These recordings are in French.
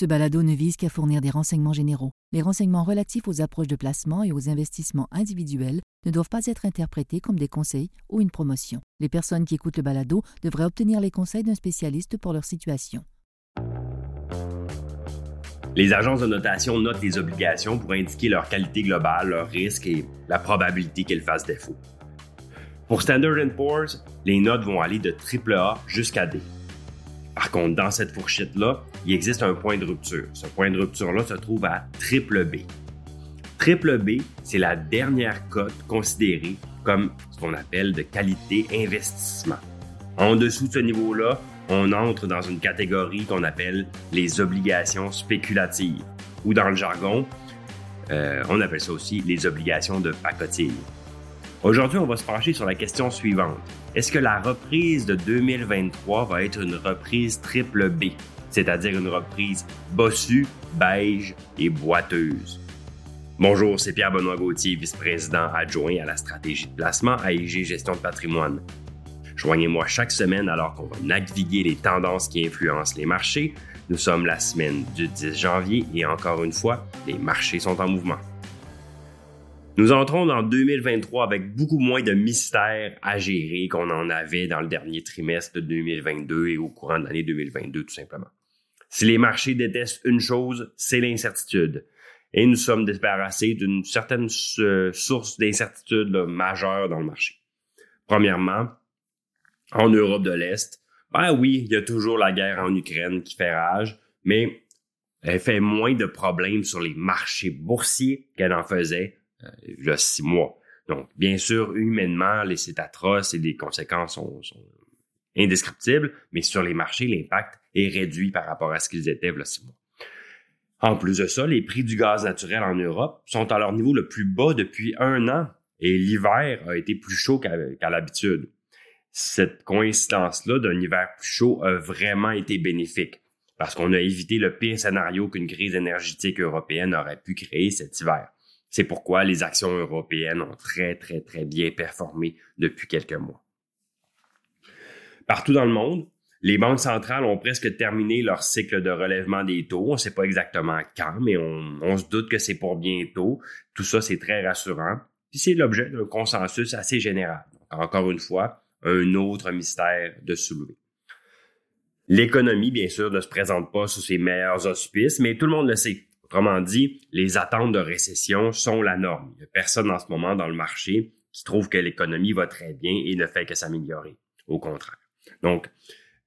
Ce balado ne vise qu'à fournir des renseignements généraux. Les renseignements relatifs aux approches de placement et aux investissements individuels ne doivent pas être interprétés comme des conseils ou une promotion. Les personnes qui écoutent le balado devraient obtenir les conseils d'un spécialiste pour leur situation. Les agences de notation notent les obligations pour indiquer leur qualité globale, leur risque et la probabilité qu'elles fassent défaut. Pour Standard Poor's, les notes vont aller de AAA jusqu'à D. Par contre, dans cette fourchette-là, il existe un point de rupture. Ce point de rupture-là se trouve à triple B. Triple B, c'est la dernière cote considérée comme ce qu'on appelle de qualité investissement. En dessous de ce niveau-là, on entre dans une catégorie qu'on appelle les obligations spéculatives, ou dans le jargon, euh, on appelle ça aussi les obligations de pacotille. Aujourd'hui, on va se pencher sur la question suivante. Est-ce que la reprise de 2023 va être une reprise triple B, c'est-à-dire une reprise bossue, beige et boiteuse? Bonjour, c'est Pierre-Benoît Gauthier, vice-président adjoint à la stratégie de placement à IG Gestion de patrimoine. Joignez-moi chaque semaine alors qu'on va naviguer les tendances qui influencent les marchés. Nous sommes la semaine du 10 janvier et encore une fois, les marchés sont en mouvement. Nous entrons dans 2023 avec beaucoup moins de mystères à gérer qu'on en avait dans le dernier trimestre de 2022 et au courant de l'année 2022 tout simplement. Si les marchés détestent une chose, c'est l'incertitude. Et nous sommes débarrassés d'une certaine euh, source d'incertitude majeure dans le marché. Premièrement, en Europe de l'Est, ben oui, il y a toujours la guerre en Ukraine qui fait rage, mais elle fait moins de problèmes sur les marchés boursiers qu'elle en faisait a six mois. Donc, bien sûr, humainement, c'est atroce et les conséquences sont, indescriptibles, mais sur les marchés, l'impact est réduit par rapport à ce qu'ils étaient il six mois. En plus de ça, les prix du gaz naturel en Europe sont à leur niveau le plus bas depuis un an et l'hiver a été plus chaud qu'à l'habitude. Cette coïncidence-là d'un hiver plus chaud a vraiment été bénéfique parce qu'on a évité le pire scénario qu'une crise énergétique européenne aurait pu créer cet hiver. C'est pourquoi les actions européennes ont très, très, très bien performé depuis quelques mois. Partout dans le monde, les banques centrales ont presque terminé leur cycle de relèvement des taux. On ne sait pas exactement quand, mais on, se doute que c'est pour bientôt. Tout ça, c'est très rassurant. C'est l'objet d'un consensus assez général. encore une fois, un autre mystère de soulever. L'économie, bien sûr, ne se présente pas sous ses meilleurs auspices, mais tout le monde le sait. Autrement dit, les attentes de récession sont la norme. Il n'y a personne en ce moment dans le marché qui trouve que l'économie va très bien et ne fait que s'améliorer. Au contraire. Donc,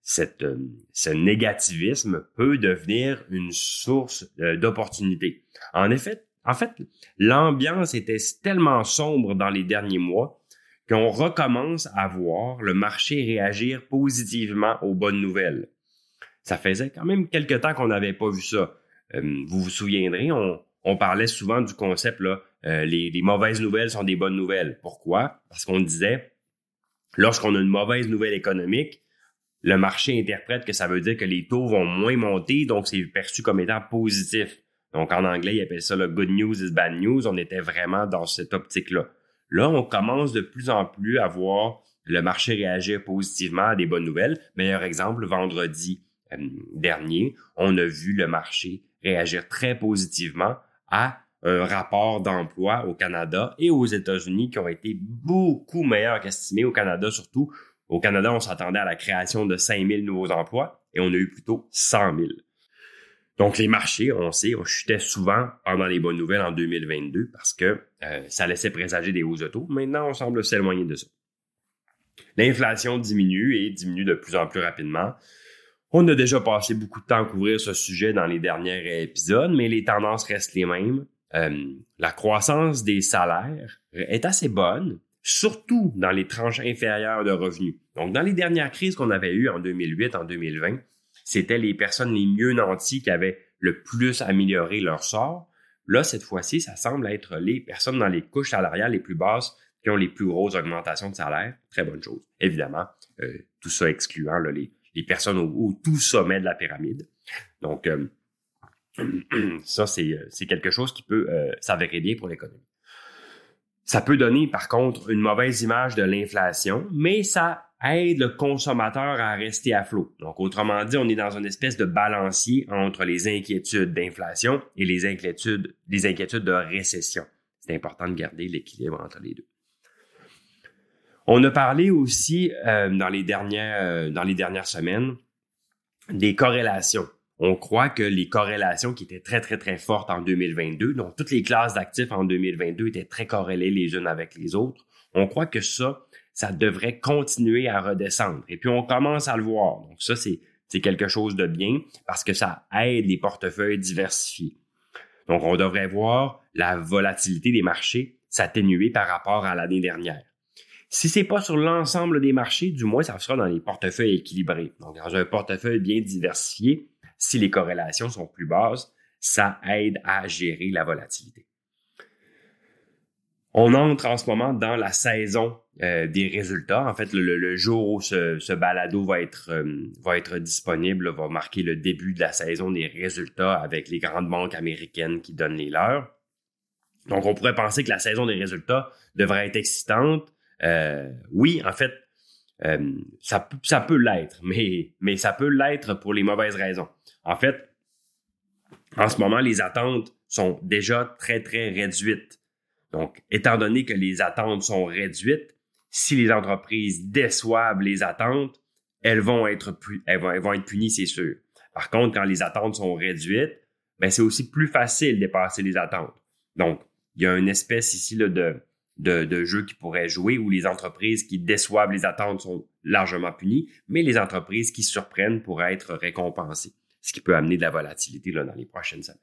cette, euh, ce négativisme peut devenir une source euh, d'opportunité. En effet, en fait, l'ambiance était tellement sombre dans les derniers mois qu'on recommence à voir le marché réagir positivement aux bonnes nouvelles. Ça faisait quand même quelque temps qu'on n'avait pas vu ça. Euh, vous vous souviendrez, on, parlait souvent du concept là, euh, les, mauvaises nouvelles sont des bonnes nouvelles. Pourquoi? Parce qu'on disait, lorsqu'on a une mauvaise nouvelle économique, le marché interprète que ça veut dire que les taux vont moins monter, donc c'est perçu comme étant positif. Donc en anglais, ils appellent ça le good news is bad news. On était vraiment dans cette optique-là. Là, on commence de plus en plus à voir le marché réagir positivement à des bonnes nouvelles. Meilleur exemple, vendredi euh, dernier, on a vu le marché réagir très positivement à un rapport d'emploi au Canada et aux États-Unis qui ont été beaucoup meilleurs qu'estimés. Au Canada, surtout, au Canada, on s'attendait à la création de 5000 nouveaux emplois et on a eu plutôt 100 000. Donc, les marchés, on sait, on chutait souvent pendant les bonnes nouvelles en 2022 parce que euh, ça laissait présager des hausses de taux. Maintenant, on semble s'éloigner de ça. L'inflation diminue et diminue de plus en plus rapidement. On a déjà passé beaucoup de temps à couvrir ce sujet dans les derniers épisodes, mais les tendances restent les mêmes. Euh, la croissance des salaires est assez bonne, surtout dans les tranches inférieures de revenus. Donc, dans les dernières crises qu'on avait eues en 2008, en 2020, c'était les personnes les mieux nanties qui avaient le plus amélioré leur sort. Là, cette fois-ci, ça semble être les personnes dans les couches salariales les plus basses qui ont les plus grosses augmentations de salaire. Très bonne chose. Évidemment, euh, tout ça excluant les, les personnes au, tout sommet de la pyramide. Donc, euh, ça, euh, c'est quelque chose qui peut euh, s'avérer bien pour l'économie. Ça peut donner, par contre, une mauvaise image de l'inflation, mais ça aide le consommateur à rester à flot. Donc, autrement dit, on est dans une espèce de balancier entre les inquiétudes d'inflation et les inquiétudes, les inquiétudes de récession. C'est important de garder l'équilibre entre les deux. On a parlé aussi euh, dans, les dernières, euh, dans les dernières semaines des corrélations. On croit que les corrélations qui étaient très, très, très fortes en 2022, donc toutes les classes d'actifs en 2022 étaient très corrélées les unes avec les autres, on croit que ça, ça devrait continuer à redescendre. Et puis on commence à le voir. Donc ça, c'est, c'est quelque chose de bien parce que ça aide les portefeuilles diversifiés. Donc on devrait voir la volatilité des marchés s'atténuer par rapport à l'année dernière. Si c'est pas sur l'ensemble des marchés, du moins ça sera dans les portefeuilles équilibrés. Donc dans un portefeuille bien diversifié, si les corrélations sont plus basses, ça aide à gérer la volatilité. On entre en ce moment dans la saison euh, des résultats. En fait, le, jour où ce, balado euh, va être disponible va marquer le début de la saison des résultats avec les grandes banques américaines qui donnent les leurs. Donc, on pourrait penser que la saison des résultats devrait être excitante. Euh, oui, en fait, ça, ça peut l'être, mais, ça peut l'être pour les mauvaises raisons. En fait, en ce moment, les attentes sont déjà très, très réduites. Donc, étant donné que les attentes sont réduites, si les entreprises déçoivent les attentes, elles vont être, punies, c'est sûr. Par contre, quand les attentes sont réduites, ben, c'est aussi plus facile de dépasser les attentes. Donc, il y a une espèce ici de, de, de jeu qui pourrait jouer où les entreprises qui déçoivent les attentes sont largement punies, mais les entreprises qui surprennent pourraient être récompensées, ce qui peut amener de la volatilité là, dans les prochaines semaines.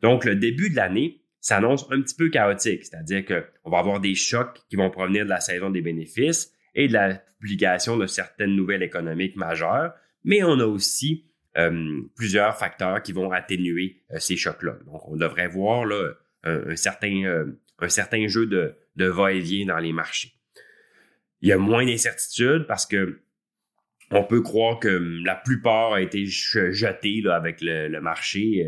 Donc, le début de l'année, s'annonce un petit peu chaotique, c'est-à-dire qu'on va avoir des chocs qui vont provenir de la saison des bénéfices et de la publication de certaines nouvelles économiques majeures, mais on a aussi euh, plusieurs facteurs qui vont atténuer euh, ces chocs-là. Donc, on devrait voir un, certain, euh, un certain jeu de, de va-et-vient dans les marchés. Il y a moins d'incertitudes parce que on peut croire que la plupart a été jeté là, avec le, marché.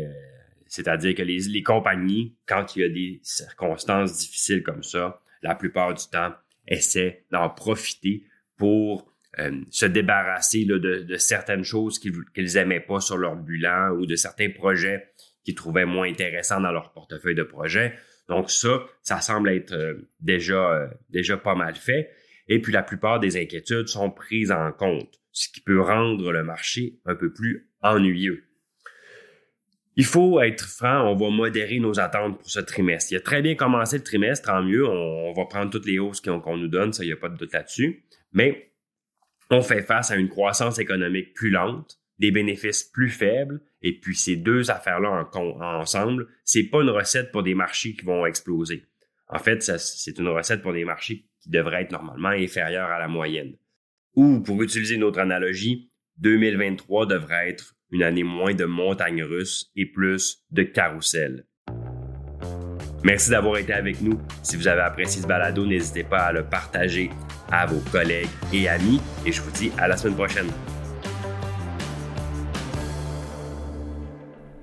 C'est-à-dire que les, compagnies, quand il y a des circonstances difficiles comme ça, la plupart du temps, essaient d'en profiter pour euh, se débarrasser de, certaines choses qu'ils n'aimaient pas sur leur bilan ou de certains projets qu'ils trouvaient moins intéressants dans leur portefeuille de projets. Donc ça, ça semble être euh, déjà, euh, déjà pas mal fait. Et puis la plupart des inquiétudes sont prises en compte, ce qui peut rendre le marché un peu plus ennuyeux. Il faut être franc, on va modérer nos attentes pour ce trimestre. Il a très bien commencé le trimestre, tant mieux, on, va prendre toutes les hausses qu'on nous donne, ça, il n'y a pas de doute là-dessus. Mais on fait face à une croissance économique plus lente, des bénéfices plus faibles, et puis ces deux affaires-là en, ensemble, c'est pas une recette pour des marchés qui vont exploser. En fait, c'est une recette pour des marchés qui devraient être normalement inférieurs à la moyenne. Ou, pour utiliser une autre analogie, 2023 devrait être une année moins de montagnes russes et plus de carrousel. Merci d'avoir été avec nous. Si vous avez apprécié ce balado, n'hésitez pas à le partager à vos collègues et amis et je vous dis à la semaine prochaine.